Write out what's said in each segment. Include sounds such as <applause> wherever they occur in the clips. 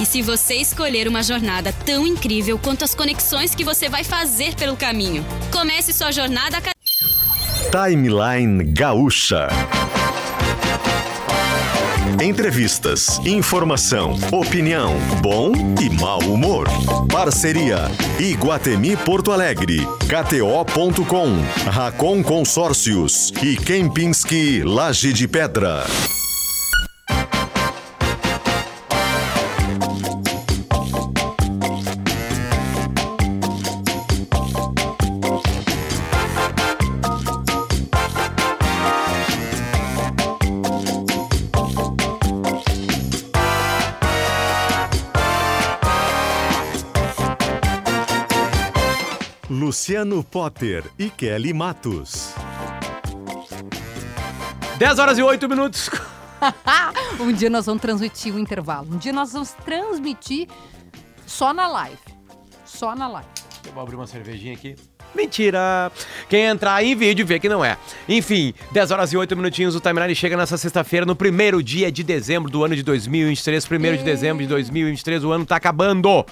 E se você escolher uma jornada tão incrível quanto as conexões que você vai fazer pelo caminho, comece sua jornada Timeline Gaúcha. Entrevistas, informação, opinião, bom e mau humor. Parceria Iguatemi Porto Alegre, KTO.com, Racon Consórcios e Kempinski Laje de Pedra. Luciano Potter e Kelly Matos. 10 horas e 8 minutos. <laughs> um dia nós vamos transmitir o intervalo. Um dia nós vamos transmitir só na live. Só na live. Eu vou abrir uma cervejinha aqui. Mentira! Quem entrar em vídeo vê que não é. Enfim, 10 horas e 8 minutinhos, o Timeline chega nessa sexta-feira, no primeiro dia de dezembro do ano de 2023. Primeiro de dezembro de 2023, o ano tá acabando.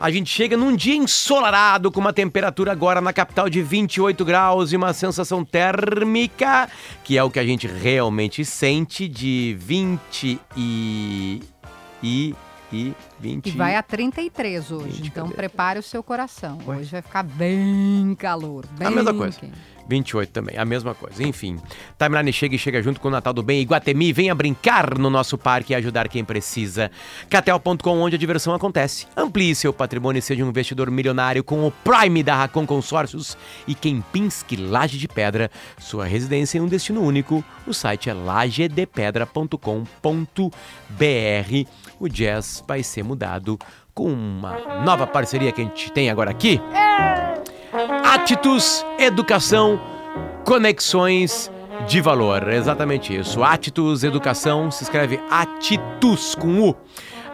A gente chega num dia ensolarado, com uma temperatura agora na capital de 28 graus e uma sensação térmica, que é o que a gente realmente sente, de 20 e. e e 20. E vai a 33 hoje. 20, então cadê? prepare o seu coração. Ué? Hoje vai ficar bem calor. Bem a mesma coisa. Quente. 28 também, a mesma coisa. Enfim, Timeline chega e chega junto com o Natal do Bem. Iguatemi, venha brincar no nosso parque e ajudar quem precisa. Catel.com, onde a diversão acontece. Amplie seu patrimônio e seja um investidor milionário com o Prime da Racon Consórcios e Kempinski Laje de Pedra. Sua residência em um destino único. O site é lagedepedra.com.br. O jazz vai ser mudado com uma nova parceria que a gente tem agora aqui. Atitudes Educação Conexões de Valor. Exatamente isso. Atitudes Educação se escreve Atitus com U.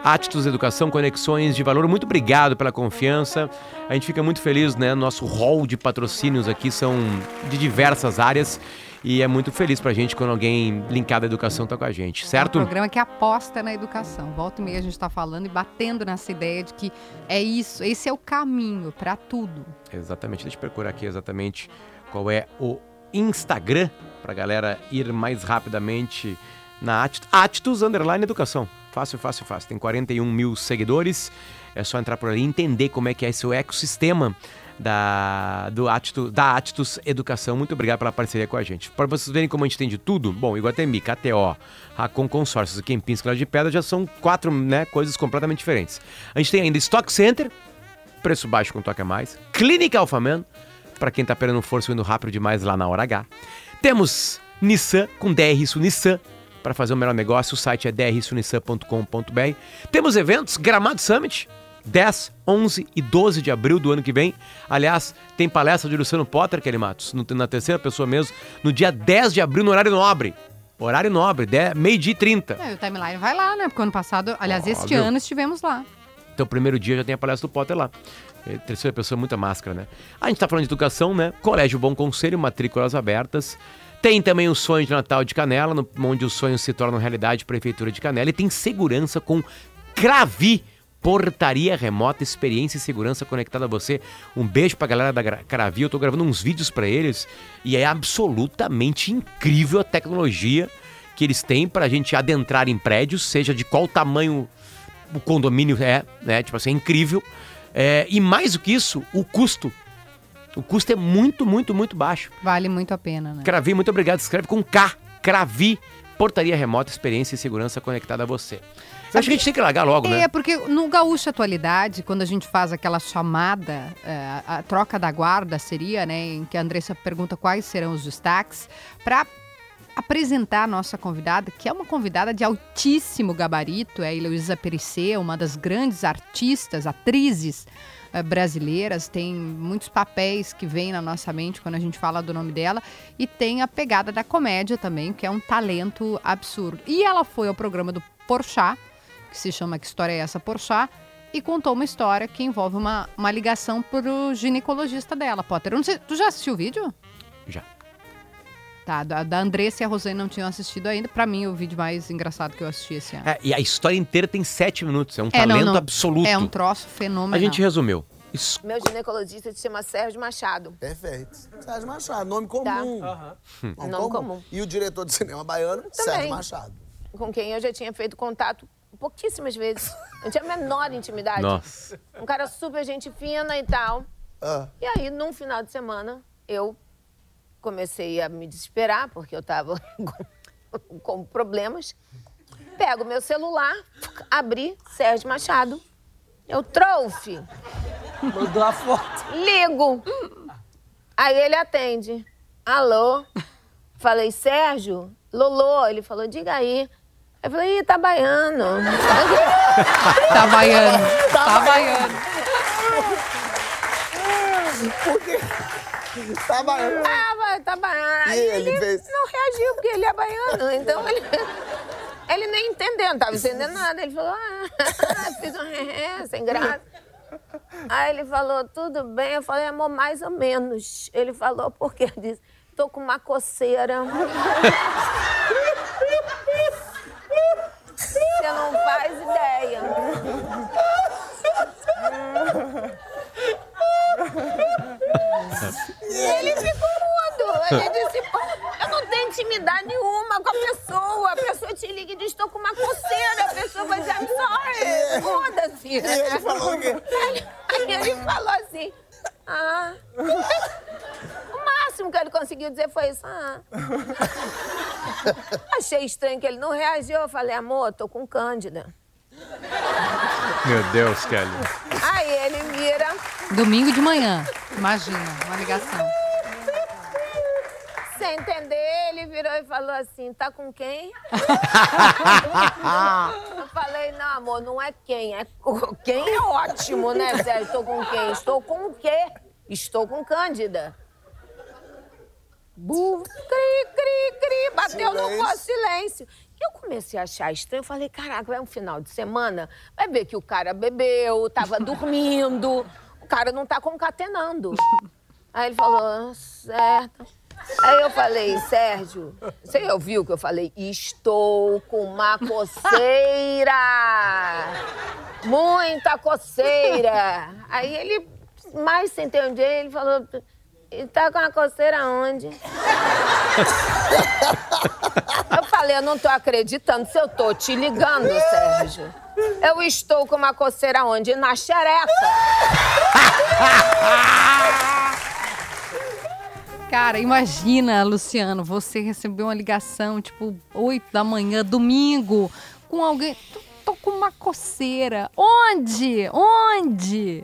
Atitudes Educação, Conexões de Valor. Muito obrigado pela confiança. A gente fica muito feliz, né? Nosso hall de patrocínios aqui são de diversas áreas e é muito feliz pra gente quando alguém linkado à educação tá com a gente, certo? É um programa que aposta na educação. Volta e meia a gente tá falando e batendo nessa ideia de que é isso, esse é o caminho para tudo. Exatamente. Deixa eu procurar aqui exatamente qual é o Instagram pra galera ir mais rapidamente na Atitudes Underline Educação. Fácil, fácil, fácil. Tem 41 mil seguidores. É só entrar por ali e entender como é que é esse ecossistema da, do Atito, da Atitus Educação. Muito obrigado pela parceria com a gente. Para vocês verem como a gente tem de tudo, bom, Iguatemi, KTO, Racon Consórcios Kempins Claro de Pedra já são quatro né, coisas completamente diferentes. A gente tem ainda Stock Center, preço baixo com toque a mais. Clínica Alfaman, para quem está perdendo força indo rápido demais lá na hora H. Temos Nissan com DR Isso Nissan para fazer o melhor negócio. O site é drsunissan.com.br. Temos eventos, Gramado Summit, 10, 11 e 12 de abril do ano que vem. Aliás, tem palestra de Luciano Potter, Kelly Matos, no, na terceira pessoa mesmo, no dia 10 de abril, no horário nobre. Horário nobre, meio-dia e 30. É, o timeline vai lá, né? Porque ano passado, aliás, Óbvio. este ano estivemos lá. Então, primeiro dia já tem a palestra do Potter lá. É, terceira pessoa, muita máscara, né? A gente tá falando de educação, né? Colégio Bom Conselho, matrículas abertas. Tem também o sonho de Natal de Canela, no, onde os sonhos se tornam realidade, Prefeitura de Canela. E tem segurança com Cravi Portaria Remota, experiência e segurança conectada a você. Um beijo pra galera da Caravi, eu tô gravando uns vídeos para eles e é absolutamente incrível a tecnologia que eles têm pra gente adentrar em prédios, seja de qual tamanho o condomínio é, né? Tipo assim, é incrível. É, e mais do que isso, o custo. O custo é muito, muito, muito baixo. Vale muito a pena, né? Cravi, muito obrigado. Escreve com K. Cravi, portaria remota, experiência e segurança conectada a você. Acho que a gente tem que largar logo, é, né? É, porque no Gaúcho Atualidade, quando a gente faz aquela chamada, é, a troca da guarda seria, né, em que a Andressa pergunta quais serão os destaques, para apresentar a nossa convidada, que é uma convidada de altíssimo gabarito, é a Heloísa Perissé, uma das grandes artistas, atrizes uh, brasileiras, tem muitos papéis que vêm na nossa mente quando a gente fala do nome dela, e tem a pegada da comédia também, que é um talento absurdo. E ela foi ao programa do Porchat, que se chama Que História é Essa Porchat, e contou uma história que envolve uma, uma ligação pro ginecologista dela, Potter. Eu não sei, tu já assistiu o vídeo? Já. Tá, da, da Andressa e a Rosane não tinham assistido ainda. Pra mim, o vídeo mais engraçado que eu assisti esse ano. É, e a história inteira tem sete minutos. É um É, não, talento não. absoluto. É um troço fenomenal. A gente resumiu. Isso. Meu ginecologista se chama Sérgio Machado. Perfeito. Sérgio Machado, nome comum. Tá. Nome, Nome comum. E o diretor de cinema baiano, Sérgio Machado. Com quem eu já tinha feito contato pouquíssimas vezes. Não tinha a menor intimidade. Nossa. Um cara super gente fina e tal. Ah, E aí, num final de semana, eu comecei a me desesperar, porque eu tava <laughs> com, com problemas. Pego meu celular, abri Sérgio Machado. Eu trouxe. mandou a foto. Ligo. Aí ele atende. Alô? Falei, Sérgio? Lolô. Ele falou, diga aí. Eu falei, ih, tá baiano. <laughs> Tá baiano. Tá baiano. Tá baiano. Ah, vai, tá baiano. Aí E ele fez? não reagiu, porque ele é baiano. Então ele, ele nem entendeu, não tava entendendo nada. Ele falou, ah, <laughs> fiz um ré, sem graça. Aí ele falou, tudo bem. Eu falei, amor, mais ou menos. Ele falou, por quê? Eu disse, tô com uma coceira. Você não faz ideia. Ele ficou mudo. Ele disse, eu não tenho intimidade nenhuma com a pessoa. A pessoa te liga e diz, estou com uma coceira. A pessoa vai dizer, I'm sorry. Foda-se. E quê? Aí, aí ele falou assim, ah. <laughs> O máximo que ele conseguiu dizer foi isso, ah. <laughs> Achei estranho que ele não reagiu. Eu falei, amor, tô com cândida. Meu Deus, Kelly. Aí ele vira, Domingo de manhã. Imagina, uma ligação. Sem entender, ele virou e falou assim, tá com quem? <laughs> Eu falei, não, amor, não é quem, é quem é ótimo, né, Sérgio? Estou com quem? Estou com o quê? Estou com Cândida. Bu, cri, cri, cri, bateu no Silêncio. pó, silêncio. E eu comecei a achar estranho, eu falei, caraca, vai um final de semana, vai ver que o cara bebeu, tava dormindo, o cara não tá concatenando. Aí ele falou, certo. Aí eu falei, Sérgio, você ouviu que eu falei? Estou com uma coceira. Muita coceira. Aí ele, mais sem entender, ele falou, e tá com a coceira onde? Eu falei, eu não tô acreditando. Se eu tô te ligando, Sérgio. Eu estou com uma coceira onde? Na xereca. <laughs> Cara, imagina, Luciano, você recebeu uma ligação, tipo, 8 da manhã, domingo, com alguém. Tô, tô com uma coceira. Onde? Onde?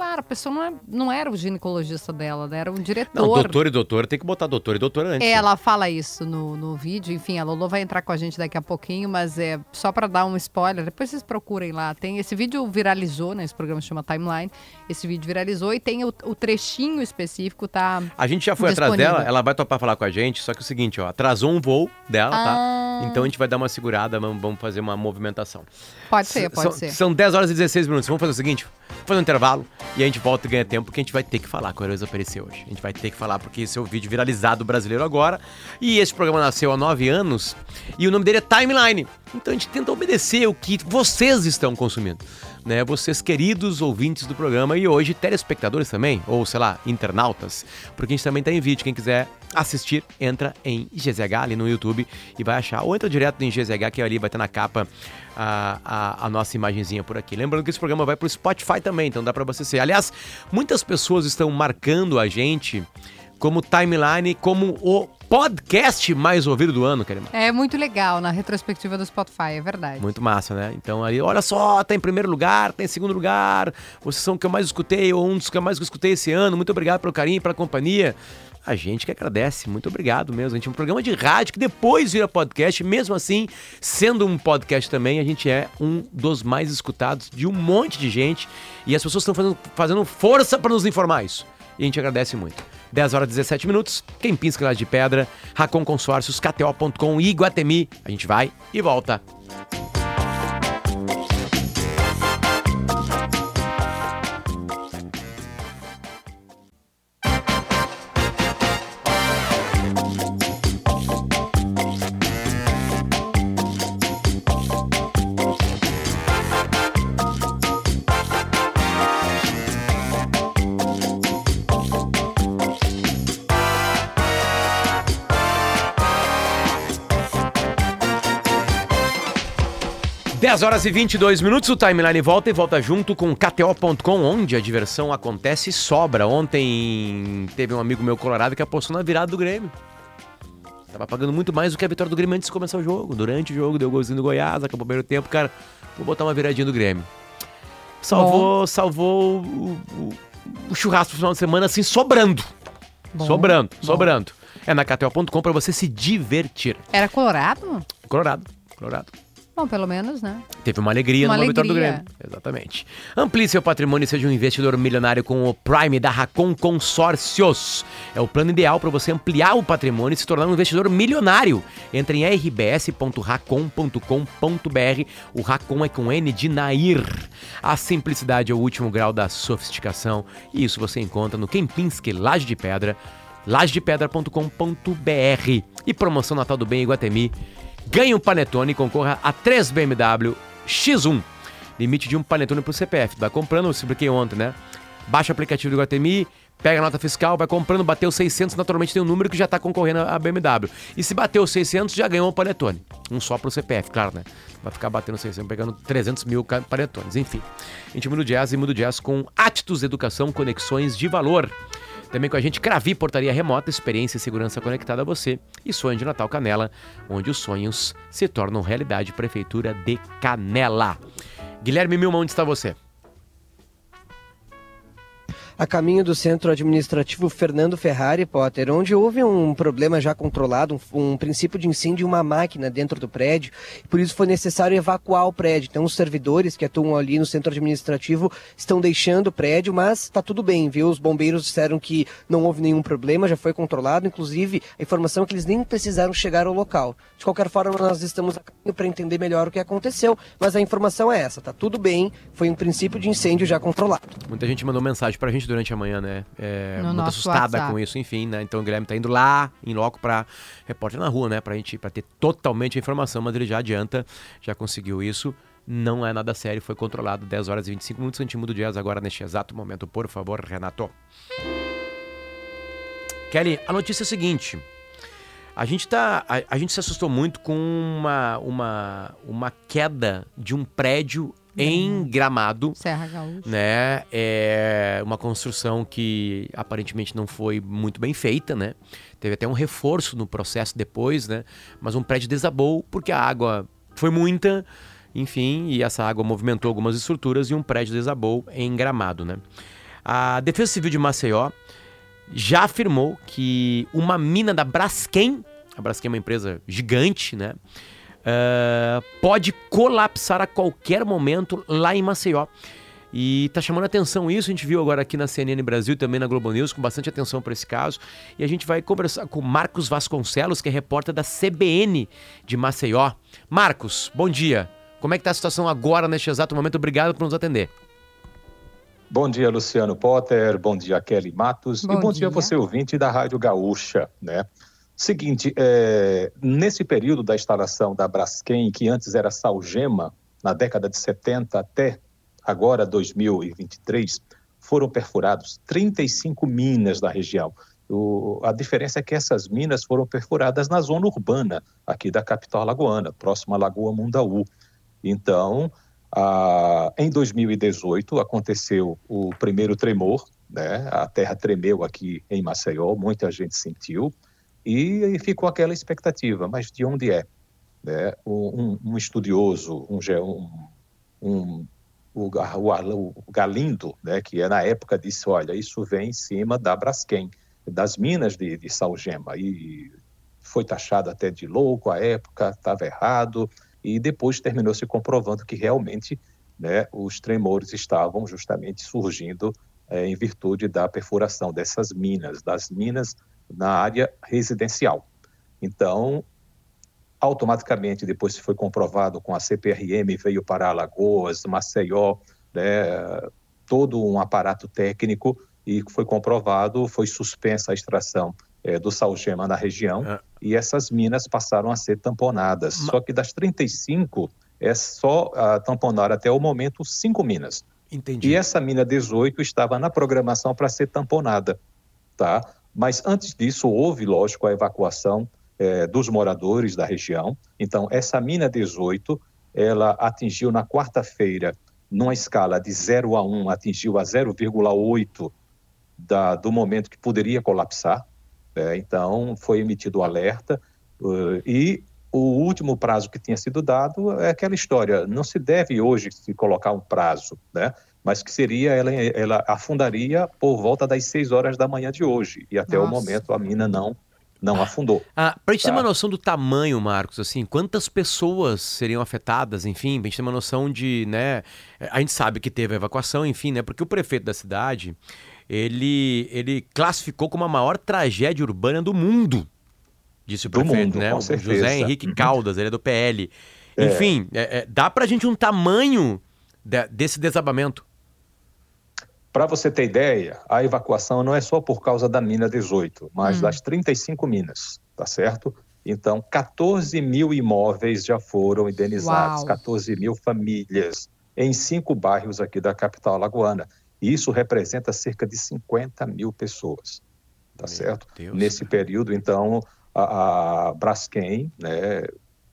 Claro, a pessoa não, é- não era o ginecologista dela, né? era o diretor. Não, doutor e doutor, tem que botar doutor e doutor antes. É, né? ela fala isso no, no vídeo. Enfim, a Lolo vai entrar com a gente daqui a pouquinho, mas é só pra dar um spoiler. Depois vocês procurem lá. Tem esse vídeo viralizou, né? Esse programa chama Timeline. Esse vídeo viralizou e tem o, o trechinho específico, tá? A gente já foi atrás Disponível. dela, ela vai topar falar com a gente, só que é o seguinte, ó, atrasou um voo dela, Ah. tá? Então a gente vai dar uma segurada, vamos fazer uma movimentação. Pode ser, pode são, ser. São 10 horas e 16 minutos. Vamos fazer o seguinte: fazer um intervalo e a gente volta e ganha tempo, porque a gente vai ter que falar com a Heroísa apareceu hoje. A gente vai ter que falar, porque esse é o vídeo viralizado brasileiro agora. E esse programa nasceu há 9 anos e o nome dele é Timeline. Então a gente tenta obedecer o que vocês estão consumindo. Né, vocês queridos ouvintes do programa e hoje telespectadores também, ou sei lá, internautas, porque a gente também tá em vídeo. Quem quiser assistir, entra em GZH ali no YouTube e vai achar, ou entra direto em GZH, que ali vai ter na capa a, a, a nossa imagenzinha por aqui. Lembrando que esse programa vai pro Spotify também, então dá você ser. Aliás, muitas pessoas estão marcando a gente como timeline, como o podcast mais ouvido do ano, Karima. É muito legal na retrospectiva do Spotify, é verdade. Muito massa, né? Então ali, olha só, tá em primeiro lugar, tá em segundo lugar. Vocês são o que eu mais escutei, ou um dos que eu mais escutei esse ano. Muito obrigado pelo carinho, pela companhia. A gente que agradece, muito obrigado mesmo. A gente é um programa de rádio que depois vira podcast, mesmo assim, sendo um podcast também, a gente é um dos mais escutados de um monte de gente. E as pessoas estão fazendo, fazendo força para nos informar isso. E a gente agradece muito. 10 horas e 17 minutos. Quem pisca lá de pedra, Racon Consórcios, KTO.com e Iguatemi. A gente vai e volta. 10 horas e 22 minutos, o Timeline volta e volta junto com KTO.com, onde a diversão acontece e sobra. Ontem teve um amigo meu colorado que apostou na virada do Grêmio. Tava pagando muito mais do que a vitória do Grêmio antes de começar o jogo. Durante o jogo, deu golzinho do Goiás, acabou o primeiro tempo, cara, vou botar uma viradinha do Grêmio. Salvou, salvou o, o- o churrasco do final de semana, assim, sobrando. Bom, sobrando, bom. sobrando. É na KTO.com pra você se divertir. Era Colorado? Colorado, Colorado. Bom, pelo menos, né? Teve uma alegria Uma numa vitória do alegria. Grêmio. Exatamente. Amplie seu patrimônio e seja um investidor milionário com o Prime da Racon Consórcios. É o plano ideal para você ampliar o patrimônio e se tornar um investidor milionário. Entre em rbs.racon.com.br. O Racon é com N de Nair. A simplicidade é o último grau da sofisticação e isso você encontra no Kempinski Laje de Pedra, lajedepedra.com.br. E promoção Natal do Bem Iguatemi. Ganhe um panetone e concorra a 3 BMW X1. Limite de um panetone pro CPF. Vai comprando, eu expliquei ontem, né? Baixa o aplicativo do Guatemi, pega a nota fiscal, vai comprando, bateu 600, naturalmente tem um número que já tá concorrendo a BMW. E se bateu 600, já ganhou um panetone. Um só pro CPF, claro, né? Vai ficar batendo 600, pegando 300 mil panetones. Enfim, a gente muda o jazz e muda o jazz com Atitudes Educação, conexões de valor. Também com a gente, Cravi Portaria Remota, experiência e segurança conectada a você. E Sonho de Natal Canela, onde os sonhos se tornam realidade. Prefeitura de Canela. Guilherme Milma, onde está você? A caminho do centro administrativo Fernando Ferrari, Potter, onde houve um problema já controlado, um, um princípio de incêndio em uma máquina dentro do prédio, por isso foi necessário evacuar o prédio. Então, os servidores que atuam ali no centro administrativo estão deixando o prédio, mas está tudo bem, viu? Os bombeiros disseram que não houve nenhum problema, já foi controlado, inclusive a informação é que eles nem precisaram chegar ao local. De qualquer forma, nós estamos a caminho para entender melhor o que aconteceu, mas a informação é essa, tá tudo bem, foi um princípio de incêndio já controlado. Muita gente mandou mensagem pra gente durante a manhã, né? É, No muito assustada WhatsApp. com isso, enfim, né? Então o Guilherme tá indo lá, em loco, pra repórter na rua, né? Pra gente pra ter totalmente a informação, mas ele já adianta, já conseguiu isso. Não é nada sério, foi controlado 10 horas e 25 minutos. A gente muda o jazz agora neste exato momento, por favor, Renato. Kelly, a notícia é a seguinte. A gente, tá, a, a gente se assustou muito com uma, uma, uma queda de um prédio em Gramado Serra Gaúcha. né? É uma construção que aparentemente não foi muito bem feita, né? Teve até um reforço no processo depois, né? Mas um prédio desabou porque a água foi muita, enfim, e essa água movimentou algumas estruturas e um prédio desabou em Gramado, né? A Defesa Civil de Maceió já afirmou que uma mina da Braskem, a Braskem é uma empresa gigante, né? Ah, pode colapsar a qualquer momento lá em Maceió. E tá chamando atenção isso, a gente viu agora aqui na CNN Brasil e também na Globo News, com bastante atenção para esse caso. E a gente vai conversar com o Marcos Vasconcelos, que é repórter da CBN de Maceió. Marcos, bom dia. Como é que tá a situação agora, neste exato momento? Obrigado por nos atender. Bom dia, Luciano Potter. Bom dia, Kelly Matos. Bom e bom dia, dia. você ouvinte da Rádio Gaúcha, né? Seguinte, é, nesse período da instalação da Braskem, que antes era Salgema, na década de 70 até agora 2023, foram perfurados 35 minas da região. O- a diferença é que essas minas foram perfuradas na zona urbana aqui da capital lagoana, próxima à Lagoa Mundaú. Então, ah, em 2018 aconteceu o primeiro tremor, né? A terra tremeu aqui em Maceió, muita gente sentiu e ficou aquela expectativa, mas de onde é? Né? Um, um estudioso, um, um, o, o, o Galindo, né, que é na época disse, olha, isso vem em cima da Braskem, das minas de, de Salgema, e foi taxado até de louco à época, estava errado, e depois terminou se comprovando que realmente né, os tremores estavam justamente surgindo eh, em virtude da perfuração dessas minas, das minas na área residencial. Então, automaticamente, depois se foi comprovado com a CPRM, veio para Alagoas, Maceió, né, todo um aparato técnico e foi comprovado, foi suspensa a extração eh, do salgema na região Ah. e essas minas passaram a ser tamponadas. Ma- Só que das 35, é só ah, tamponar até o momento cinco minas. Entendi. E essa mina 18 estava na programação para ser tamponada, tá? Mas antes disso houve, lógico, a evacuação eh, dos moradores da região. Então essa mina 18 ela atingiu na quarta-feira, numa escala de 0 a 1, atingiu a 0,8 da, do momento que poderia colapsar. né? então, foi emitido o alerta uh, e o último prazo que tinha sido dado é aquela história. Não se deve hoje se colocar um prazo, né? Mas que seria, ela, ela afundaria por volta das 6 horas da manhã de hoje. E até o Nossa. momento a mina não, não afundou. Ah, pra gente ter Tá. uma noção do tamanho, Marcos, assim, quantas pessoas seriam afetadas, enfim, pra gente ter uma noção de, né, a gente sabe que teve a evacuação, enfim, né, porque o prefeito da cidade, ele, ele classificou como a maior tragédia urbana do mundo, disse o Do prefeito, mundo, né, com o certeza. José Henrique Uhum. Caldas, ele é do PL. É. Enfim, é, é, dá pra gente um tamanho de- desse desabamento. Para você ter ideia, a evacuação não é só por causa da mina 18, mas Hum. das 35 minas, tá certo? Então, 14 mil imóveis já foram indenizados, Uau. 14 mil famílias em cinco bairros aqui da capital alagoana. E isso representa cerca de 50 mil pessoas, tá Meu certo? Deus. Nesse período, então, a, a Braskem né,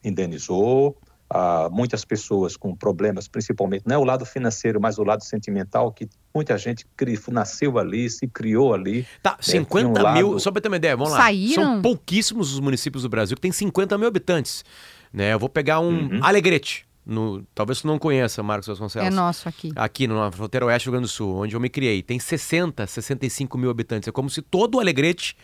indenizou, ah, muitas pessoas com problemas, principalmente, não é o lado financeiro, mas o lado sentimental, que muita gente cri- nasceu ali, se criou ali. Tá, É, tinha um 50 mil, lado- só pra ter uma ideia, vamos lá. Saíram? São pouquíssimos os municípios do Brasil que tem 50 mil habitantes. Né? Eu vou pegar um Uhum. Alegrete, no, talvez tu não conheça, Marcos Vasconcelos. É nosso aqui. Aqui na fronteira oeste do Rio Grande do Sul, onde eu me criei, tem 60, 65 mil habitantes. É como se todo o Alegrete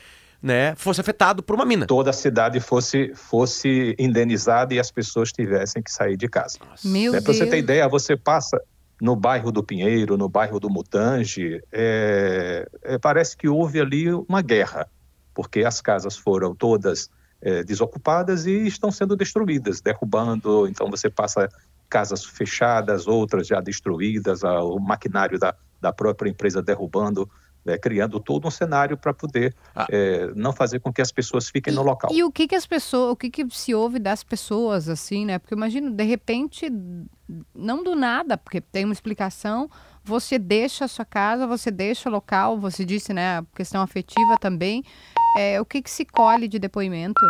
né, fosse afetado por uma mina. Toda a cidade fosse, fosse indenizada e as pessoas tivessem que sair de casa. Meu Para Deus. você ter ideia, você passa no bairro do Pinheiro, no bairro do Mutange, é, é, parece que houve ali uma guerra, porque as casas foram todas é, desocupadas e estão sendo destruídas, derrubando. Então você passa casas fechadas, outras já destruídas, o maquinário da, da própria empresa derrubando, né, criando todo um cenário para poder Ah. é, não fazer com que as pessoas fiquem no local. E o que que as pessoas, o que que se ouve das pessoas assim, né? Porque eu imagino, de repente, não do nada, porque tem uma explicação, você deixa a sua casa, você deixa o local, você disse, né, a questão afetiva também. É, o que que se colhe de depoimento?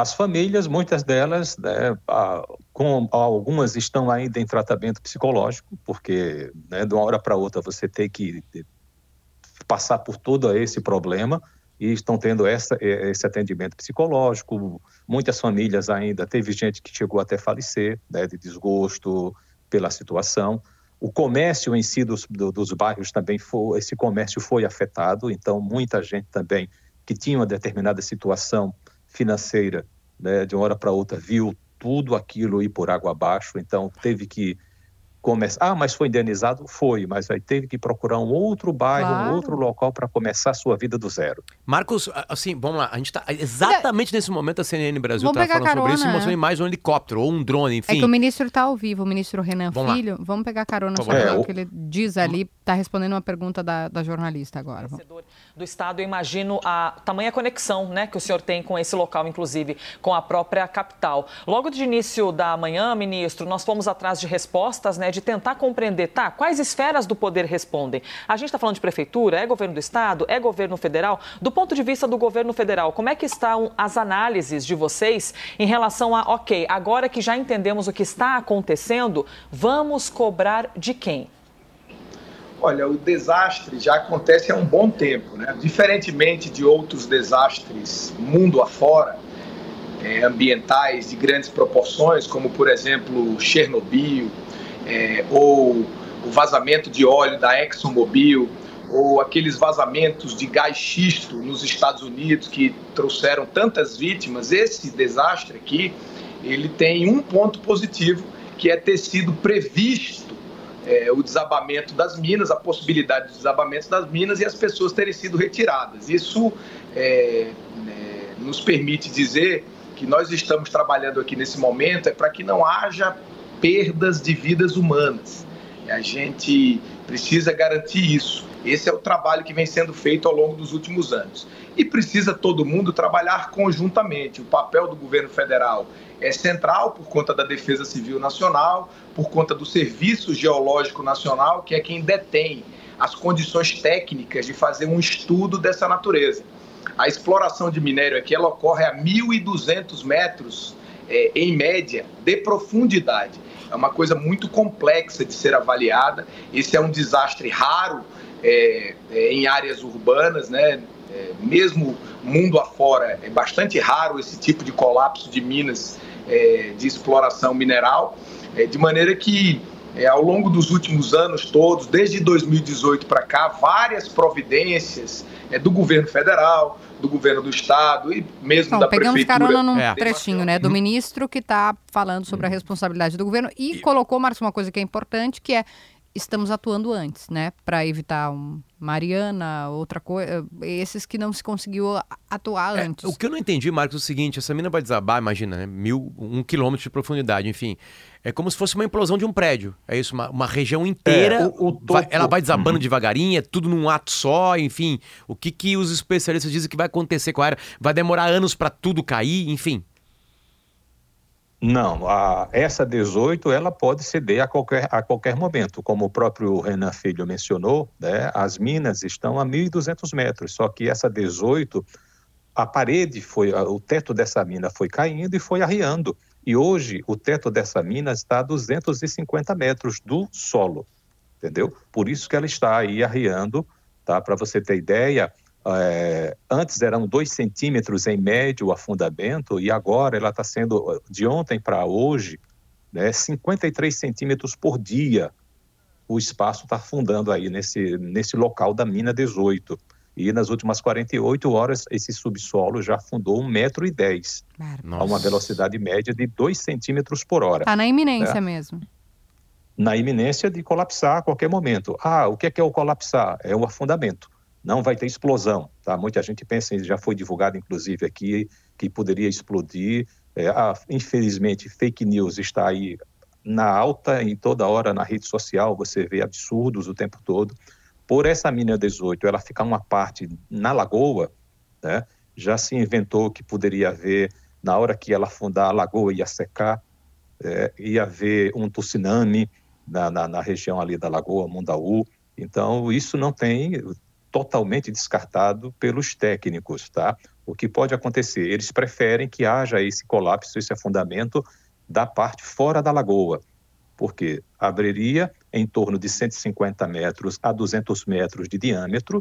As famílias, muitas delas, né, ah, com, algumas estão ainda em tratamento psicológico, porque né, de uma hora para outra você tem que eh, passar por todo esse problema e estão tendo essa, eh, esse atendimento psicológico. Muitas famílias ainda, teve gente que chegou até falecer, né, de desgosto pela situação. O comércio em si dos, do- dos bairros também foi, esse comércio foi afetado, então muita gente também que tinha uma determinada situação financeira, né, de uma hora para outra, viu tudo aquilo ir por água abaixo, então teve que começar. Ah, mas foi indenizado? Foi, mas aí teve que procurar um outro bairro, Claro. um outro local para começar a sua vida do zero. Marcos, assim, vamos lá, a gente tá exatamente nesse momento a CNN Brasil tá pegar falando sobre isso e carona, mostrou é. imagem de um helicóptero ou um drone, É enfim. que o ministro está ao vivo, o ministro Renan Vamos lá. Filho. Vamos pegar carona para É, o que ele diz ali. Está respondendo uma pergunta da, da jornalista agora. Do Estado, eu imagino a tamanha conexão né, que o senhor tem com esse local, inclusive com a própria capital. Logo de início da manhã, ministro, nós fomos atrás de respostas, né, de tentar compreender, tá, quais esferas do poder respondem. A gente está falando de prefeitura, é governo do Estado, é governo federal? Do ponto de vista do governo federal, como é que estão as análises de vocês em relação a, ok, agora que já entendemos o que está acontecendo, vamos cobrar de quem? Olha, o desastre já acontece há um bom tempo, né? Diferentemente de outros desastres mundo afora, é, ambientais de grandes proporções, como por exemplo Chernobyl, é, ou o vazamento de óleo da ExxonMobil, ou aqueles vazamentos de gás xisto nos Estados Unidos que trouxeram tantas vítimas, esse desastre aqui, ele tem um ponto positivo, que é ter sido previsto é, o desabamento das minas, a possibilidade de desabamento das minas e as pessoas terem sido retiradas. Isso é, é, nos permite dizer que nós estamos trabalhando aqui nesse momento é para que não haja perdas de vidas humanas. A gente precisa garantir isso. Esse é o trabalho que vem sendo feito ao longo dos últimos anos. E precisa todo mundo trabalhar conjuntamente. O papel do governo federal é central por conta da Defesa Civil Nacional, por conta do Serviço Geológico Nacional, que é quem detém as condições técnicas de fazer um estudo dessa natureza. A exploração de minério aqui ela ocorre a 1.200 metros é, em média, de profundidade. É uma coisa muito complexa de ser avaliada. Esse é um desastre raro é, é, em áreas urbanas, né? É, mesmo mundo afora, é bastante raro esse tipo de colapso de minas é, de exploração mineral, é, de maneira que é, ao longo dos últimos anos todos, desde 2018 para cá, várias providências do governo federal, do governo do estado e mesmo Bom, da pegamos prefeitura. carona num É. trechinho, né, do ministro que está falando sobre a responsabilidade do governo e colocou, Marcos, uma coisa que é importante, que é estamos atuando antes, né, para evitar um Mariana, outra coisa, esses que não se conseguiu atuar É, antes. o que eu não entendi, Marcos, é o seguinte: essa mina vai desabar, imagina, né? Mil, um quilômetro de profundidade, enfim. É como se fosse uma implosão de um prédio. É isso, uma, uma região inteira. É, o- o vai- topo- ela vai desabando Uhum. devagarinho, é tudo num ato só, enfim. O que, que os especialistas dizem que vai acontecer com a área? Vai demorar anos para tudo cair, enfim. Não, a- essa 18 ela pode ceder a qualquer, a qualquer momento. Como o próprio Renan Filho mencionou, né, as minas estão a 1.200 metros, só que essa 18, a parede foi, o teto dessa mina foi caindo e foi arriando. E hoje o teto dessa mina está a 250 metros do solo, entendeu? Por isso que ela está aí arriando, tá? Para você ter ideia, é, antes eram dois centímetros em médio o afundamento e agora ela está sendo, de ontem para hoje, né, 53 centímetros por dia. O espaço está afundando aí nesse, nesse local da mina 18. E nas últimas 48 horas, esse subsolo já afundou 1,10m, a uma velocidade média de 2 centímetros por hora Tá na iminência É. mesmo. na iminência de colapsar a qualquer momento. Ah, o que é, que é o colapsar? É o afundamento. Não vai ter explosão, tá? Muita gente pensa, já foi divulgado inclusive aqui, que poderia explodir. É, ah, infelizmente, fake news está aí na alta, em toda hora na rede social, você vê absurdos o tempo todo. Por essa mina 18, ela ficar uma parte na lagoa, né? Já se inventou que poderia haver, na hora que ela afundar, a lagoa ia secar, é, ia haver um tsunami na, na, na região ali da Lagoa Mundaú. Então, isso não tem totalmente descartado pelos técnicos, tá? O que pode acontecer? Eles preferem que haja esse colapso, esse afundamento da parte fora da lagoa, porque abriria em torno de 150 metros a 200 metros de diâmetro,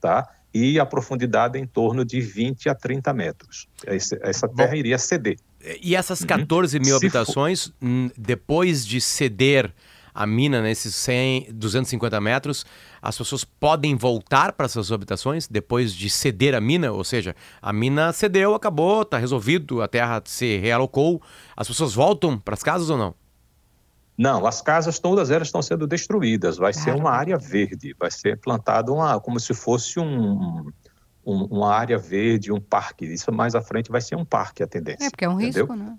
tá? E a profundidade em torno de 20 a 30 metros. Essa terra iria ceder. E essas 14 mil Se for- habitações, hum, depois de ceder a mina nesses 100, 250 metros, as pessoas podem voltar para suas habitações depois de ceder a mina? Ou seja, a mina cedeu, acabou, está resolvido, a terra se realocou. As pessoas voltam para as casas ou não? Não, as casas todas elas estão sendo destruídas. Vai ser uma área verde, vai ser plantada uma, como se fosse um, um- uma área verde, um parque. Isso mais à frente vai ser um parque a tendência. É, porque é um entendeu? risco, né?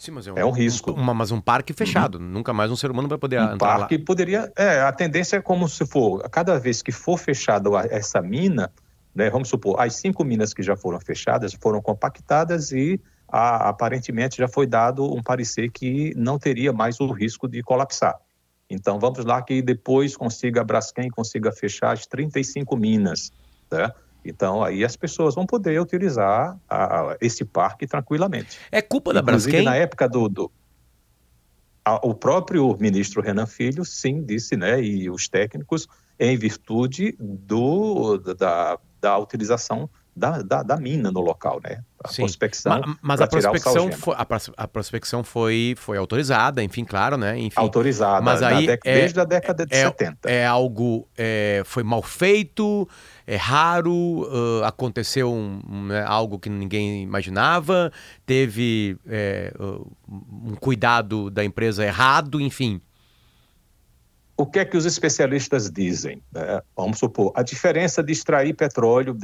Sim, mas É um risco. uma- mas um parque fechado. Nunca mais um ser humano vai poder Um entrar parque poderia. É, a tendência é como se for, cada vez que for fechada a- essa mina, né, vamos supor, as cinco minas que já foram fechadas foram compactadas e a- aparentemente já foi dado um parecer que não teria mais o risco de colapsar. Então vamos lá que depois consiga a Braskem consiga fechar as 35 minas, né? Então aí as pessoas vão poder utilizar a- esse parque tranquilamente. É culpa da Inclusive, Braskem? na época do, do- a- o próprio ministro Renan Filho, sim, disse, né, e os técnicos, em virtude do, da, da utilização da, da, da mina no local, né, a Sim. prospecção Ma- mas pra a prospecção, foi, a, pros- a prospecção foi, foi autorizada, enfim, claro, né? Enfim, autorizada mas aí dec- é- desde a década de é, 70. É algo, é, foi mal feito, é raro, ãh, aconteceu um- um, né, algo que ninguém imaginava, teve é, um cuidado da empresa errado, enfim. O que é que os especialistas dizem? né? Vamos supor, a diferença de extrair petróleo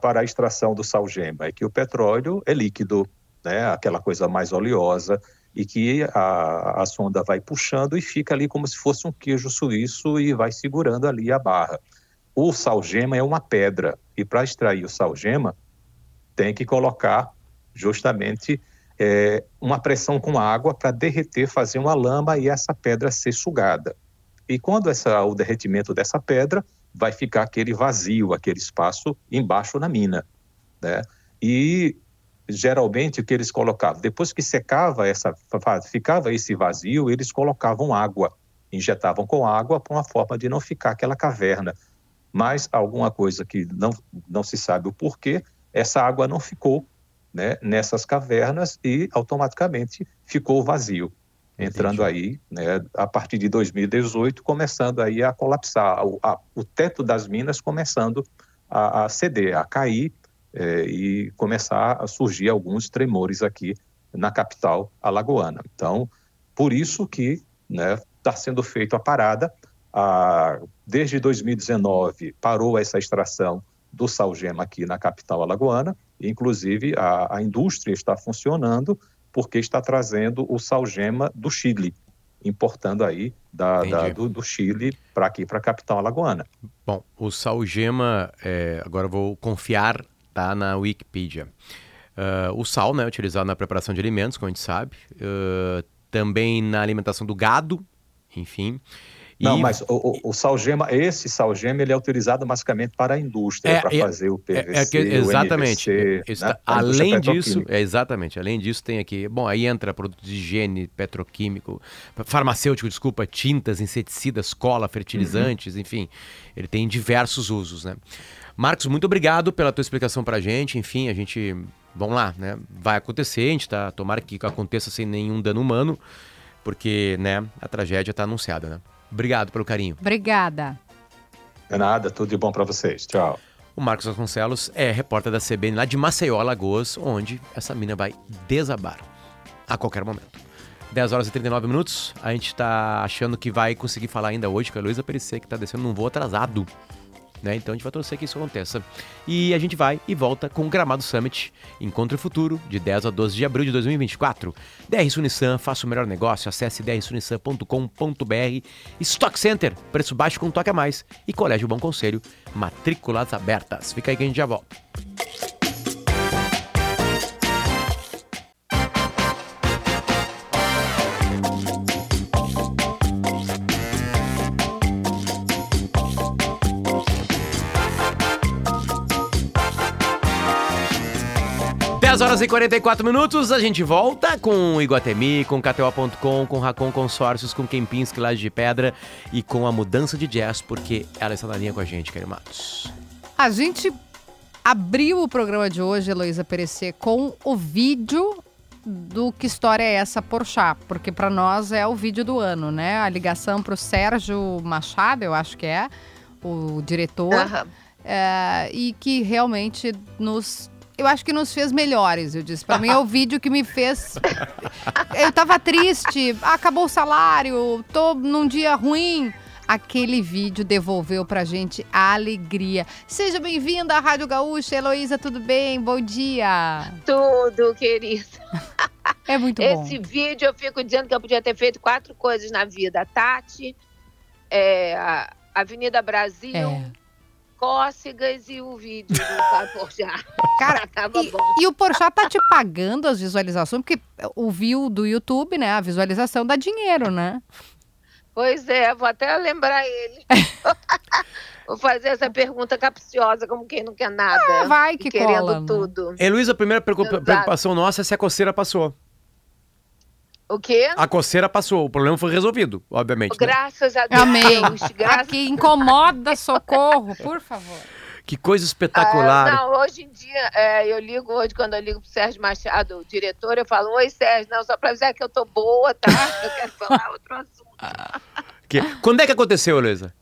para a extração do salgema é que o petróleo é líquido, né? aquela coisa mais oleosa, e que a, a sonda vai puxando e fica ali como se fosse um queijo suíço e vai segurando ali a barra. O salgema é uma pedra, e para extrair o salgema, tem que colocar justamente é, uma pressão com água para derreter, fazer uma lama e essa pedra ser sugada. E quando essa, o derretimento dessa pedra, vai ficar aquele vazio, aquele espaço embaixo na mina. Né? E geralmente o que eles colocavam, depois que secava essa, ficava esse vazio, eles colocavam água, injetavam com água para uma forma de não ficar aquela caverna. Mas alguma coisa que não, não se sabe o porquê, essa água não ficou né, nessas cavernas e automaticamente ficou vazio. Entrando Entendi. aí, né, a partir de 2018, começando aí a colapsar, o, a, o teto das minas começando a, a ceder, a cair, é, e começar a surgir alguns tremores aqui na capital alagoana. Então, por isso que está né, tá sendo feita a parada. A, desde 2019 parou essa extração do salgema aqui na capital alagoana, inclusive a, a indústria está funcionando porque está trazendo o salgema do Chile, importando aí da, da, do, do, Chile para aqui, para a capital alagoana. Bom, o salgema, é, agora vou confiar tá na Wikipedia. Uh, o sal, né, utilizado na preparação de alimentos, como a gente sabe, uh, também na alimentação do gado, enfim. Não, mas o, o, o salgema, esse salgema, ele é utilizado basicamente para a indústria, é, para é, fazer o PVC, é, é que, exatamente. MVC, né? Além disso, é, exatamente, além disso tem aqui, bom, aí entra produtos de higiene, petroquímico, farmacêutico, desculpa, tintas, inseticidas, cola, fertilizantes, uhum. enfim, ele tem diversos usos, né? Marcos, muito obrigado pela tua explicação pra gente. Enfim, a gente. Vamos lá, né? Vai acontecer, a gente tá. Tomara que aconteça sem nenhum dano humano, porque, né, a tragédia tá anunciada, né? Obrigado pelo carinho. Obrigada. É nada, tudo de bom para vocês. Tchau. O Marcos Vasconcelos é repórter da CBN lá de Maceió, Alagoas, onde essa mina vai desabar a qualquer momento. 10 horas e 39 minutos. A gente está achando que vai conseguir falar ainda hoje com a Luísa Perecer, que está descendo num voo atrasado. Né? Então a gente vai torcer que isso aconteça. E a gente vai e volta com o Gramado Summit, Encontro Futuro, de 10 a 12 de abril de 2024. DR Sunissan, faça o melhor negócio, acesse drsunissan.com.br. Stock Center, preço baixo com toque a mais. E Colégio Bom Conselho, matrículas abertas. Fica aí que a gente já volta. Horas e 44 minutos, a gente volta com Iguatemi, com KTO.com, com Racon Consórcios, com Kempinski Laje de Pedra e com a mudança de jazz, porque ela está na linha com a gente, Querido Matos. A gente abriu o programa de hoje, Heloísa Perecer, com o vídeo do Que História é Essa Porchat, porque para nós é o vídeo do ano, né? A ligação para o Sérgio Machado, eu acho que é, o diretor, uhum. é, e que realmente nos eu acho que nos fez melhores, eu disse. Para mim é o vídeo que me fez. <laughs> Eu tava triste, acabou o salário, tô num dia ruim. Aquele vídeo devolveu pra gente a alegria. Seja bem-vinda à Rádio Gaúcha, Heloísa, tudo bem? Bom dia. Tudo, querida. <laughs> É muito bom. Esse vídeo eu fico dizendo que eu podia ter feito quatro coisas na vida. Tati, é, Avenida Brasil. É cócegas e o vídeo do Porchat. <laughs> Cara, <laughs> e, e, o Porchat tá te pagando as visualizações, porque o view do YouTube, né, a visualização dá dinheiro, né? Pois é, vou até lembrar ele. <laughs> Vou fazer essa pergunta capciosa, como quem não quer nada. Ah, vai que querendo cola, né? tudo. Heloísa, a primeira preocupação nossa é se a coceira passou. O quê? A coceira passou, o problema foi resolvido, obviamente. Né? Graças né? a Deus. Amém. Graças... Aqui incomoda, socorro, por favor. Que coisa espetacular. Ah, não, hoje em dia, é, eu ligo hoje, quando eu ligo pro Sérgio Machado, o diretor, eu falo, oi Sérgio, não, só pra avisar que eu tô boa, tá? Eu quero falar outro assunto. que... Quando é que aconteceu, Luísa?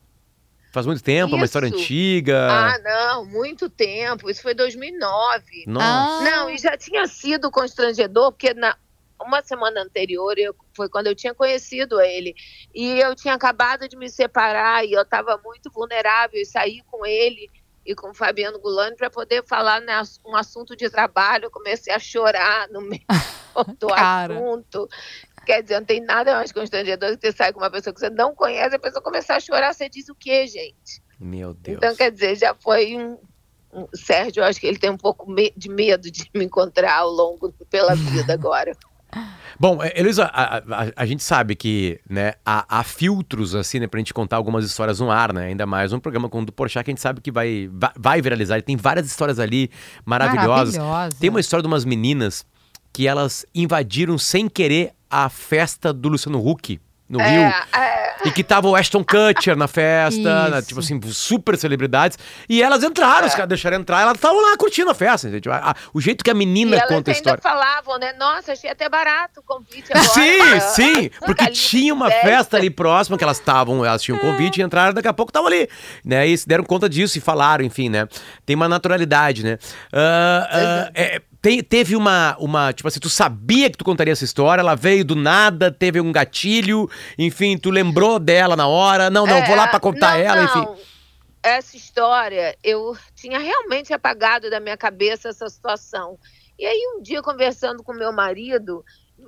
Faz muito tempo, isso. uma história antiga. Ah, não, muito tempo. Isso foi 2009. Nossa. Ah. Não, e já tinha sido constrangedor, porque na, uma semana anterior eu, foi quando eu tinha conhecido ele. E eu tinha acabado de me separar e eu estava muito vulnerável e saí com ele e com o Fabiano Gulani para poder falar né, um assunto de trabalho. Eu comecei a chorar no meio <laughs> do Cara. assunto. Quer dizer, não tem nada mais constrangedor do que você sair com uma pessoa que você não conhece, a pessoa começar a chorar, você diz o quê, gente? Meu Deus. Então, quer dizer, já foi um, um Sérgio, eu acho que ele tem um pouco de medo de me encontrar ao longo pela vida agora. Bom, é, Heloísa, a, a- a gente sabe que né, há, há filtros assim, né, pra gente contar algumas histórias no ar, né? Ainda mais um programa como o do Porchat que a gente sabe que vai, vai, vai viralizar. Tem várias histórias ali maravilhosas. Maravilhosa. Tem uma história de umas meninas que elas invadiram sem querer a festa do Luciano Huck no Rio. é, E que tava o Ashton Kutcher na festa, né, tipo assim, super celebridades. E elas entraram, os caras deixaram entrar, elas estavam lá curtindo a festa. entendeu? A- a- o jeito que a menina elas conta a ainda história. falavam, né? Nossa, achei até barato o convite <laughs> agora. Sim, sim, <laughs> porque tá lindo, tinha uma festa. festa ali próxima que elas estavam, elas tinham um convite e entraram, daqui a pouco estavam ali, né? E se deram conta disso e falaram, enfim, né? Tem uma naturalidade, né? Ah, ah, é, teve uma, uma, tipo assim, tu sabia que tu contaria essa história, ela veio do nada, teve um gatilho, enfim, tu lembrou dela na hora, não, não, vou lá pra contar É, não, ela, enfim. não. Essa história, eu tinha realmente apagado da minha cabeça essa situação. E aí, um dia, conversando com meu marido,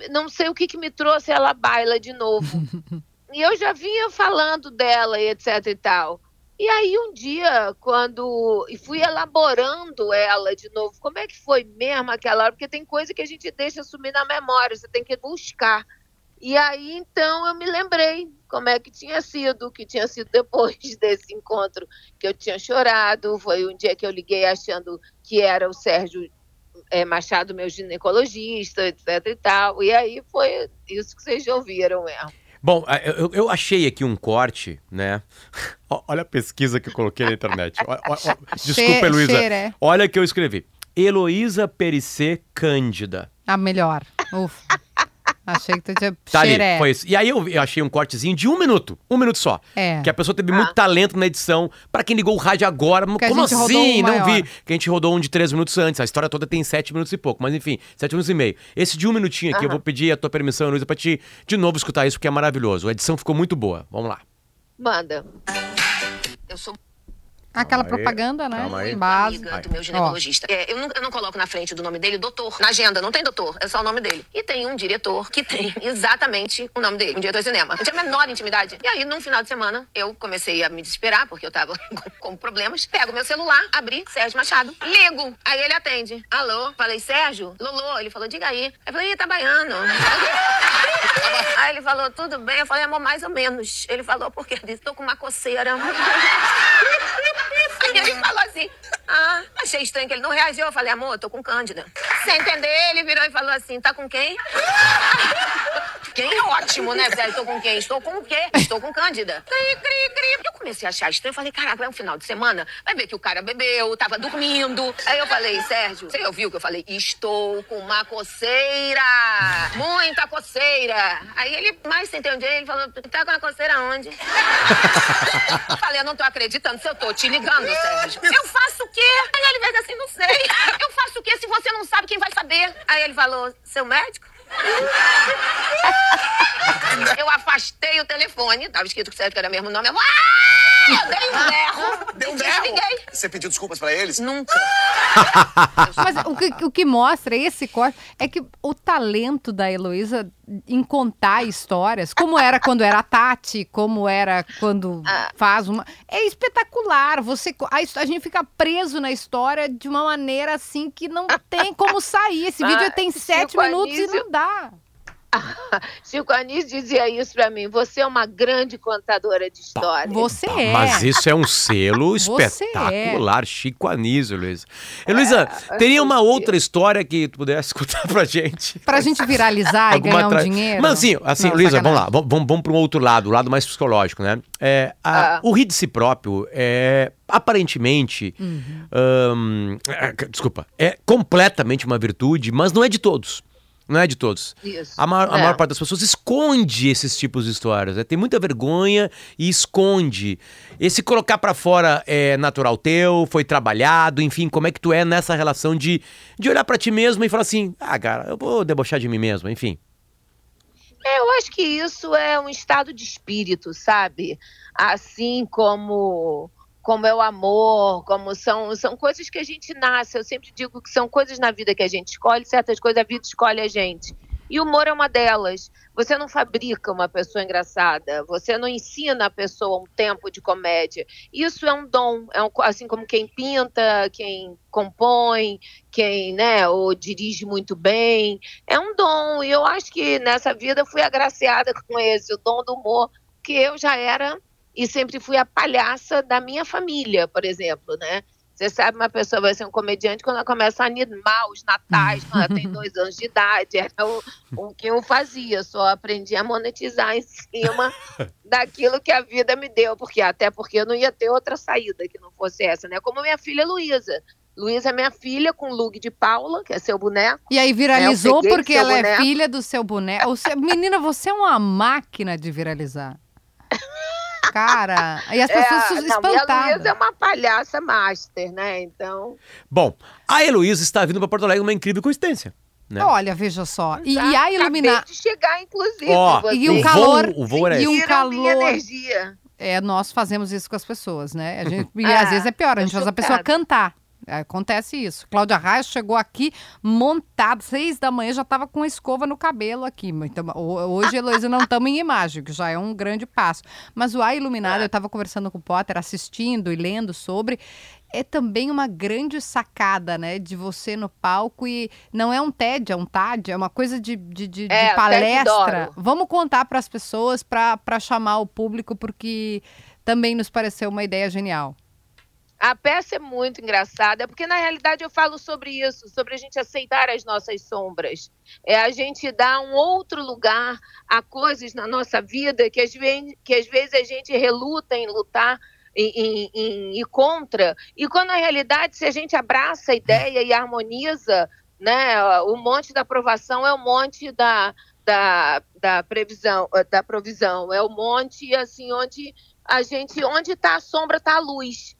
não sei o que, que me trouxe ela baila de novo. <laughs> e eu já vinha falando dela e etc e tal. E aí, um dia, quando. E fui elaborando ela de novo. Como é que foi mesmo aquela hora? Porque tem coisa que a gente deixa sumir na memória, você tem que buscar. E aí, então, eu me lembrei como é que tinha sido, que tinha sido depois <laughs> desse encontro, que eu tinha chorado. Foi um dia que eu liguei achando que era o Sérgio eh, Machado, meu ginecologista, etc e tal. E aí foi isso que vocês já ouviram mesmo. Bom, eu, eu- achei aqui um corte, né? <laughs> Olha a pesquisa que eu coloquei na internet. <laughs> Desculpa, cheira, é. Olha o que eu escrevi. Heloísa Perissé Cândida. A melhor. Ufa. Achei que tu tinha <laughs> Tá ali, foi isso. E aí eu, eu achei um cortezinho de um minuto. Um minuto só. É. Que a pessoa teve muito talento na edição. Pra quem ligou o rádio agora, Que a como assim? um Não maior. vi. Que a gente rodou um de três minutos antes. A história toda tem sete minutos e pouco. Mas enfim, sete minutos e meio. Esse de um minutinho aqui, eu vou pedir a tua permissão, Heloísa, pra te de novo escutar isso, porque é maravilhoso. A edição ficou muito boa. Vamos lá. Manda. Eu sou Aquela aí, propaganda, né? calma aí. Base. amiga do meu ginecologista. É, eu, não, eu não coloco na frente do nome dele doutor. Na agenda não tem doutor, é só o nome dele. E tem um diretor que tem <laughs> exatamente o nome dele, um diretor de cinema. Eu tinha a menor intimidade. E aí, num final de semana, eu comecei a me desesperar, porque eu tava <laughs> com, com problemas. Pego meu celular, abri, Sérgio Machado, ligo. Aí ele atende. Alô? Falei, Sérgio? Lolô? Ele falou, diga aí. Eu falei, ih, tá baiano. <laughs> Aí ele falou, tudo bem? Eu falei, amor, mais ou menos. Ele falou, por quê? Ele disse, tô com uma coceira. Aí ele falou assim, ah, achei estranho que ele não reagiu. Eu falei, amor, eu tô com Cândida. Sem entender, ele virou e falou assim, tá com quem? Quem é ótimo, né, Zé? Tô com quem? Estou com o quê? Estou com Cândida. Cri, cri, cri. Eu comecei a achar estranho. Eu falei, caraca, é um final de semana. Vai ver que o cara bebeu, tava dormindo. Aí eu falei, Sérgio, você ouviu que eu falei? Estou com uma coceira. Muita coceira. Aí ele, mais sem entender, ele falou, tá com a coceira onde? <laughs> Eu falei, eu não tô acreditando se eu tô te ligando, Sérgio. Eu faço o quê? Aí ele fez assim, não sei. <laughs> Eu faço o quê se você não sabe quem vai saber? Aí ele falou, seu médico? <laughs> Eu afastei o telefone, tava escrito que era mesmo nome. Eu, ah! Eu dei um berro. Deu um berro. desliguei. Você pediu desculpas pra eles? Nunca. <laughs> Mas o que, o que mostra esse corte é que o talento da Heloísa em contar histórias, como era quando era a Tati, como era quando Ah. faz uma. É espetacular. Você, a, a gente fica preso na história de uma maneira assim que não tem como sair. Esse vídeo Ah, tem Chico sete minutos e não dá. <laughs> Chico Anísio dizia isso pra mim. Você é uma grande contadora de histórias. Você é. Mas isso é um selo <laughs> é. espetacular, Chico Anísio, Heloísa. Heloísa, teria uma outra história que tu pudesse <laughs> escutar pra gente? Pra gente viralizar e ganhar um tra- dinheiro. Mas assim, assim Não, Luísa, vamos lá, vamos, vamos, vamos para um outro lado, o lado mais psicológico, né? É, a- Ah. O rir de si próprio é, aparentemente, Uhum. é, desculpa, é completamente uma virtude, mas não é de todos. Não é de todos. Isso. A maior, a É. maior parte das pessoas esconde esses tipos de histórias. né? Tem muita vergonha e esconde. Esse colocar pra fora é natural teu, foi trabalhado, enfim, como é que tu é nessa relação de, de olhar pra ti mesmo e falar assim: ah, cara, eu vou debochar de mim mesmo, enfim. É, eu acho que isso é um estado de espírito, sabe? Assim como como é o amor, como são são coisas que a gente nasce. Eu sempre digo que são coisas na vida que a gente escolhe, certas coisas a vida escolhe a gente. E o humor é uma delas. Você não fabrica uma pessoa engraçada, você não ensina a pessoa um tempo de comédia. Isso é um dom, é um, assim como quem pinta, quem compõe, quem, né, ou dirige muito bem, é um dom. E eu acho que nessa vida fui agraciada <laughs> com esse, o dom do humor, que eu já era e sempre fui a palhaça da minha família, por exemplo, né? Você sabe, uma pessoa vai ser um comediante quando ela começa a animar os natais, quando ela tem dois anos de idade. Era o, o que eu fazia, só aprendi a monetizar em cima <laughs> daquilo que a vida me deu, porque até porque eu não ia ter outra saída que não fosse essa, né? Como minha filha Luísa. Luísa é minha filha com o look de Paula, que é seu boneco. E aí viralizou peguei porque ela é boneco. filha do seu boneco. Menina, você é uma máquina de viralizar. Cara, e as pessoas é, se não, espantaram. Luísa é uma palhaça master, né? Então. Bom, a Heloísa está vindo para Porto Alegre uma incrível coincidência. Né? Olha, veja só. E, e a acabei iluminar. de chegar, inclusive. E o o calor. voo- o voo era e um viram minha calor. energia. É, nós fazemos isso com as pessoas, né? A gente, e <laughs> Ah, às vezes é pior, a gente faz a pessoa cantar. Acontece isso. Cláudia Raia chegou aqui montada, seis da manhã, já estava com a escova no cabelo aqui. Então, ho- hoje, Heloísa, não estamos em imagem, que já é um grande passo. Mas o A Iluminado, eu estava conversando com o Potter, assistindo e lendo sobre. É também uma grande sacada, né? De você no palco e não é um TED, é um TAD, é uma coisa de, de, de- de É, TED palestra. Vamos contar para as pessoas, para chamar o público, porque também nos pareceu uma ideia genial. A peça é muito engraçada, porque na realidade eu falo sobre isso, sobre a gente aceitar as nossas sombras. É a gente dar um outro lugar a coisas na nossa vida que às vezes, que às vezes a gente reluta em lutar ir contra. E quando na realidade, se a gente abraça a ideia e harmoniza, né, o monte da aprovação é o monte da, da, da previsão, da provisão, é o monte assim onde a gente, onde está a sombra, está a luz.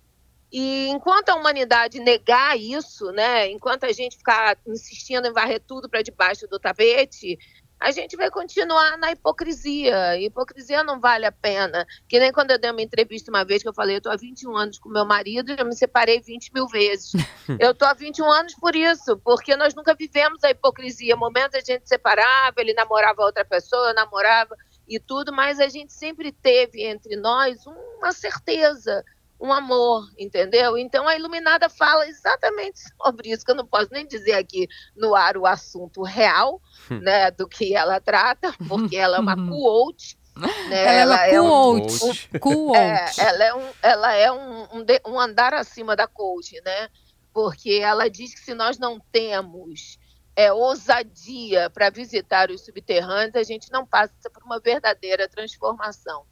E enquanto a humanidade negar isso, né, enquanto a gente ficar insistindo em varrer tudo para debaixo do tapete, a gente vai continuar na hipocrisia. Hipocrisia não vale a pena. Que nem quando eu dei uma entrevista uma vez que eu falei, eu tô há 21 anos com meu marido e eu me separei 20 mil vezes. <laughs> eu tô há 21 anos por isso, porque nós nunca vivemos a hipocrisia. Momentos a gente separava, ele namorava outra pessoa, eu namorava e tudo, mas a gente sempre teve entre nós uma certeza um amor, entendeu? Então a Iluminada fala exatamente sobre isso, que eu não posso nem dizer aqui no ar o assunto real, né, do que ela trata, porque ela é uma <laughs> coach, né? Ela, é um- uma coach. Coach. é, ela é, um, ela é um, um, de- um andar acima da coach, né? Porque ela diz que se nós não temos é, ousadia para visitar os subterrâneos, a gente não passa por uma verdadeira transformação.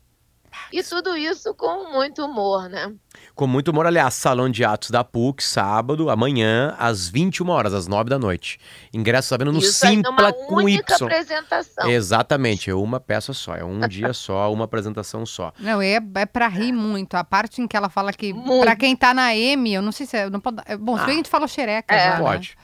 E tudo isso com muito humor, né? Com muito humor, aliás, Salão de Atos da PUC, sábado, amanhã, às 21 horas, às 9 da noite. Ingresso à venda no isso aí Simpla numa com única Y. apresentação. Exatamente, é uma peça só, é um <laughs> dia só, uma apresentação só. Não, é, é pra rir muito. A parte em que ela fala que, Muito. pra quem tá na M, eu não sei se é. Não pode, é, bom, se bem que a gente falou xereca É. já, né? Pode,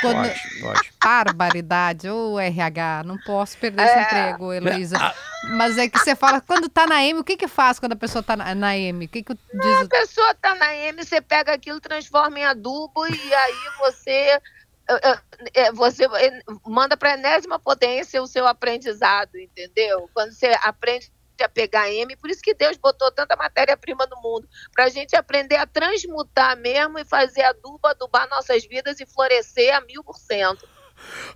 Quando- pode, pode. Barbaridade, ô RH, não posso perder esse É. emprego, Heloísa. Ah. Mas é que você fala, quando tá na M, o que que faz quando a pessoa tá na, na M? O que que diz? A pessoa tá na M, você pega aquilo, transforma em adubo e aí você eh, eh, eh, você eh, manda para enésima potência o seu aprendizado, entendeu? Quando você aprende a pegar M, por isso que Deus botou tanta matéria-prima no mundo, para a gente aprender a transmutar mesmo e fazer adubo, adubar nossas vidas e florescer a mil por cento.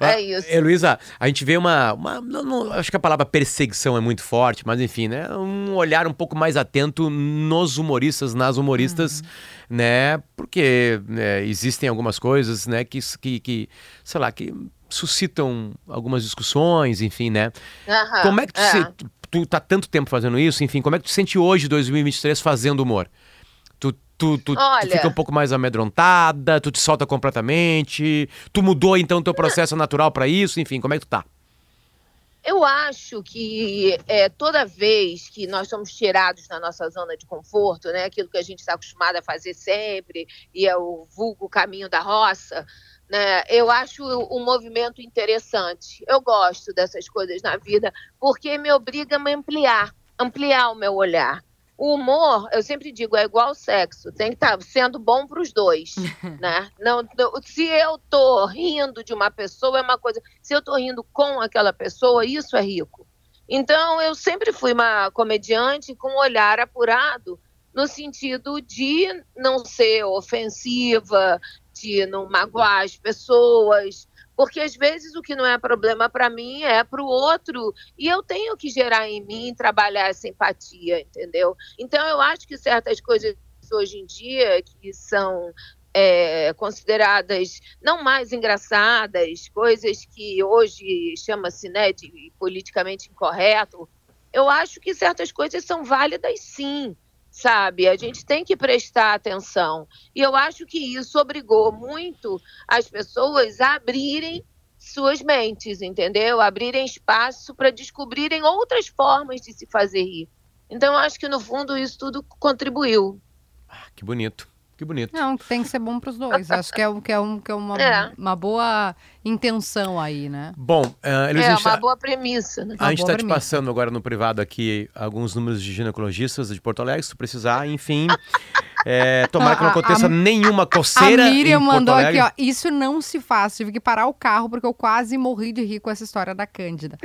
Ah, É isso. Heloísa, a gente vê uma. uma- não- não- acho que a palavra perseguição é muito forte, mas enfim, né? Um olhar um pouco mais atento nos humoristas, nas humoristas, né? Porque né, existem algumas coisas, né, que, que, que, sei lá, que suscitam algumas discussões, enfim, né? Aham, como é que tu, é. se, tu, tu tá tanto tempo fazendo isso, enfim, como é que tu se sente hoje, 2023, fazendo humor? Tu, tu, tu, tu Olha. fica um pouco mais amedrontada, tu te solta completamente, tu mudou então teu processo natural pra isso, enfim, como é que tu tá? Eu acho que é, toda vez que nós somos tirados da nossa zona de conforto, né, aquilo que a gente está acostumado a fazer sempre, e é o vulgo caminho da roça, né, eu acho um movimento interessante. Eu gosto dessas coisas na vida, porque me obriga a me ampliar, ampliar o meu olhar. o humor, eu sempre digo, é igual sexo, tem que estar sendo bom para os dois, <laughs> né? Não, não- se eu tô rindo de uma pessoa é uma coisa, se eu tô rindo com aquela pessoa, isso é rico. Então, eu sempre fui uma comediante com um olhar apurado no sentido de não ser ofensiva, não magoar as pessoas, porque às vezes o que não é problema para mim é para o outro e eu tenho que gerar em mim trabalhar essa empatia, entendeu? Então eu acho que certas coisas hoje em dia que são é, consideradas não mais engraçadas, coisas que hoje chama-se né, de politicamente incorreto, eu acho que certas coisas são válidas sim, sabe? A gente tem que prestar atenção. E eu acho que isso obrigou muito as pessoas a abrirem suas mentes, entendeu? Abrirem espaço para descobrirem outras formas de se fazer rir. Então, eu acho que no fundo isso tudo contribuiu. Que bonito, que bonito. Não, tem que ser bom para os dois. Acho que é, um, que é, um, que é, uma, É. uma boa intenção aí, né? Bom, uh, Heloísa, é a gente uma tá- boa premissa. Né? A gente está te passando agora no privado aqui alguns números de ginecologistas de Porto Alegre, se precisar, enfim. É, tomara que não A- a- aconteça nenhuma coceira A Miriam mandou aqui, ó. Isso não se faz. Tive que parar o carro porque eu quase morri de rir com essa história da Cândida.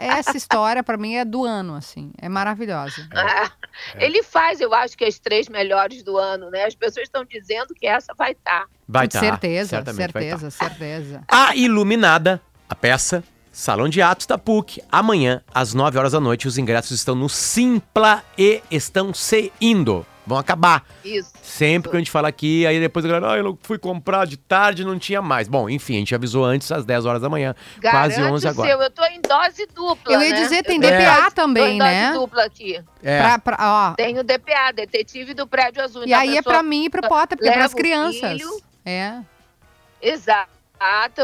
É essa história, pra mim, é do ano, assim. É maravilhosa. Ah, <laughs> Ele faz, eu acho que as três melhores do ano, né? As pessoas estão dizendo que essa vai estar. Vai Com tá, certeza, certeza, certeza. A Iluminada, a peça, Salão de Atos da PUC, amanhã, às 9 horas da noite. Os ingressos estão no Simpla e estão se indo. Vão acabar. Isso. Sempre que a gente fala aqui, aí depois a galera, ah, eu fui comprar de tarde não tinha mais. Bom, enfim, a gente avisou antes, às 10 horas da manhã, quase Garante 11 o agora. seu, eu tô em dose dupla. Eu ia né? dizer, tem Eu DPA dose- também, tô em né? Dose dupla aqui. É, Pra- pra- ó, Tenho DPA, detetive do prédio azul. e Então, aí é pra mim e pro Potter, porque é pras o crianças. filho. É. Exato,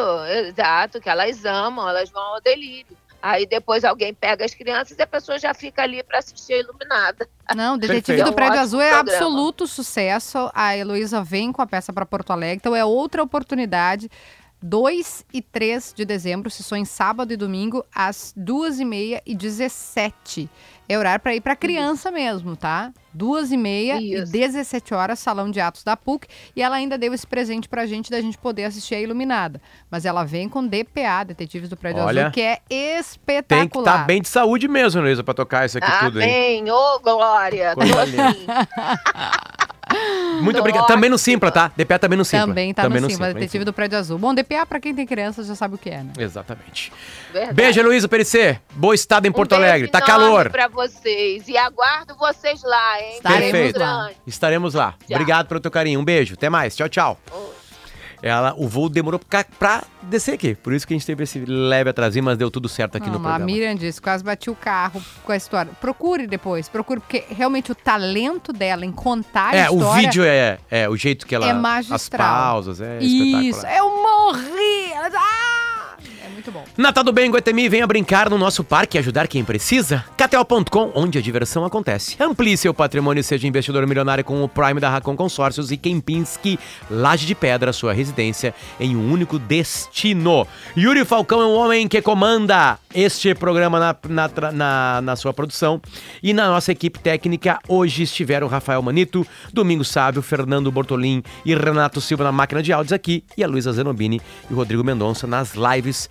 exato, que elas amam, elas vão ao delírio. Aí depois alguém pega as crianças e a pessoa já fica ali para assistir a iluminada. Não, <laughs> Detetive Perfeito. do É um Prédio Azul é programa. absoluto sucesso. A Heloísa vem com a peça para Porto Alegre, então é outra oportunidade. 2 e 3 de dezembro, sessões sábado e domingo, às 2h30 e 17 É horário para ir para criança mesmo, tá? 2h30 e Isso. 17 horas, Salão de Atos da PUC. E ela ainda deu esse presente pra gente, da gente poder assistir a Iluminada. Mas ela vem com DPA, Detetives do Prédio Olha, Azul, que é tem espetacular. que estar bem de saúde mesmo, Luísa, pra tocar isso aqui tudo, hein? Amém, ô Glória. Coisa assim. <laughs> Muito obrigado. Também no. Simpla, tá? DPA também no Simpla. Também tá também no Simpla, Simpla, Detetive do Prédio Azul. Bom, DPA pra quem tem criança já sabe o que é, né? Exatamente. Verdade. Beijo, Heloísa Perissé. Boa estada em Um Porto Alegre. Tá calor. pra vocês. E aguardo vocês lá, hein? Estaremos Beijo lá. Estaremos lá. Tchau. Obrigado pelo teu carinho. Um beijo. Até mais. Tchau, tchau. Ela, o voo demorou pra, pra descer aqui. Por isso que a gente teve esse leve atrasinho, mas deu tudo certo aqui Não, no a programa. Miriam disse, quase bati o carro com a história. Procure depois, procure, porque realmente o talento dela em contar a É, o história... vídeo é, é o jeito que ela. é magistral. As pausas, é Isso, espetacular. eu morri! Ah! Muito bom. Natal do Bem, Guatemi, venha brincar no nosso parque e ajudar quem precisa. KTO.com, onde a diversão acontece. Amplie seu patrimônio e seja investidor milionário com o Prime da Racon Consórcios e Kempinski, Laje de Pedra, sua residência em um único destino. Yuri Falcão é um homem que comanda este programa na, na, na, na sua produção. E na nossa equipe técnica, hoje estiveram Rafael Manito, Domingo Sábio, Fernando Bortolim e Renato Silva na máquina de áudios aqui e a Luísa Zenobini e o Rodrigo Mendonça nas lives.